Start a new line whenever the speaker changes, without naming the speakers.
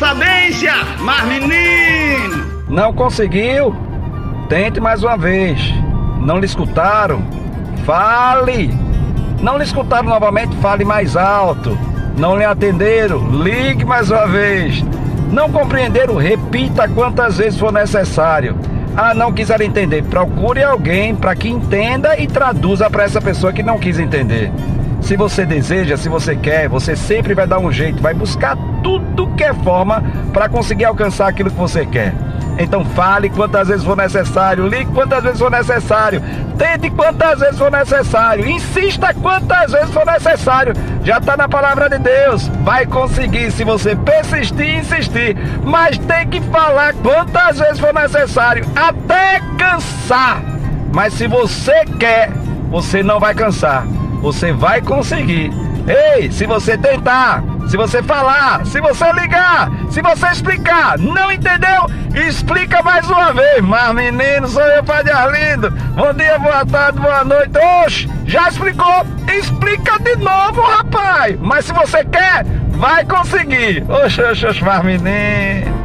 sabência, mas menino!
Não conseguiu? Tente mais uma vez. Não lhe escutaram? Fale! Não lhe escutaram novamente? Fale mais alto. Não lhe atenderam? Ligue mais uma vez. Não compreenderam? Repita quantas vezes for necessário. Ah, não quiser entender? Procure alguém para que entenda e traduza para essa pessoa que não quis entender. Se você deseja, se você quer, você sempre vai dar um jeito, vai buscar tudo que é forma para conseguir alcançar aquilo que você quer. Então fale quantas vezes for necessário, ligue quantas vezes for necessário, tente quantas vezes for necessário, insista quantas vezes for necessário. Já está na palavra de Deus. Vai conseguir se você persistir e insistir. Mas tem que falar quantas vezes for necessário, até cansar. Mas se você quer, você não vai cansar. Você vai conseguir. Ei, se você tentar, se você falar, se você ligar, se você explicar, não entendeu? Explica mais uma vez. Mas menino, sou eu, Padre Arlindo. Bom dia, boa tarde, boa noite. Oxe, já explicou? Explica de novo, rapaz. Mas se você quer, vai conseguir. Oxe, oxe, oxe, mas menino.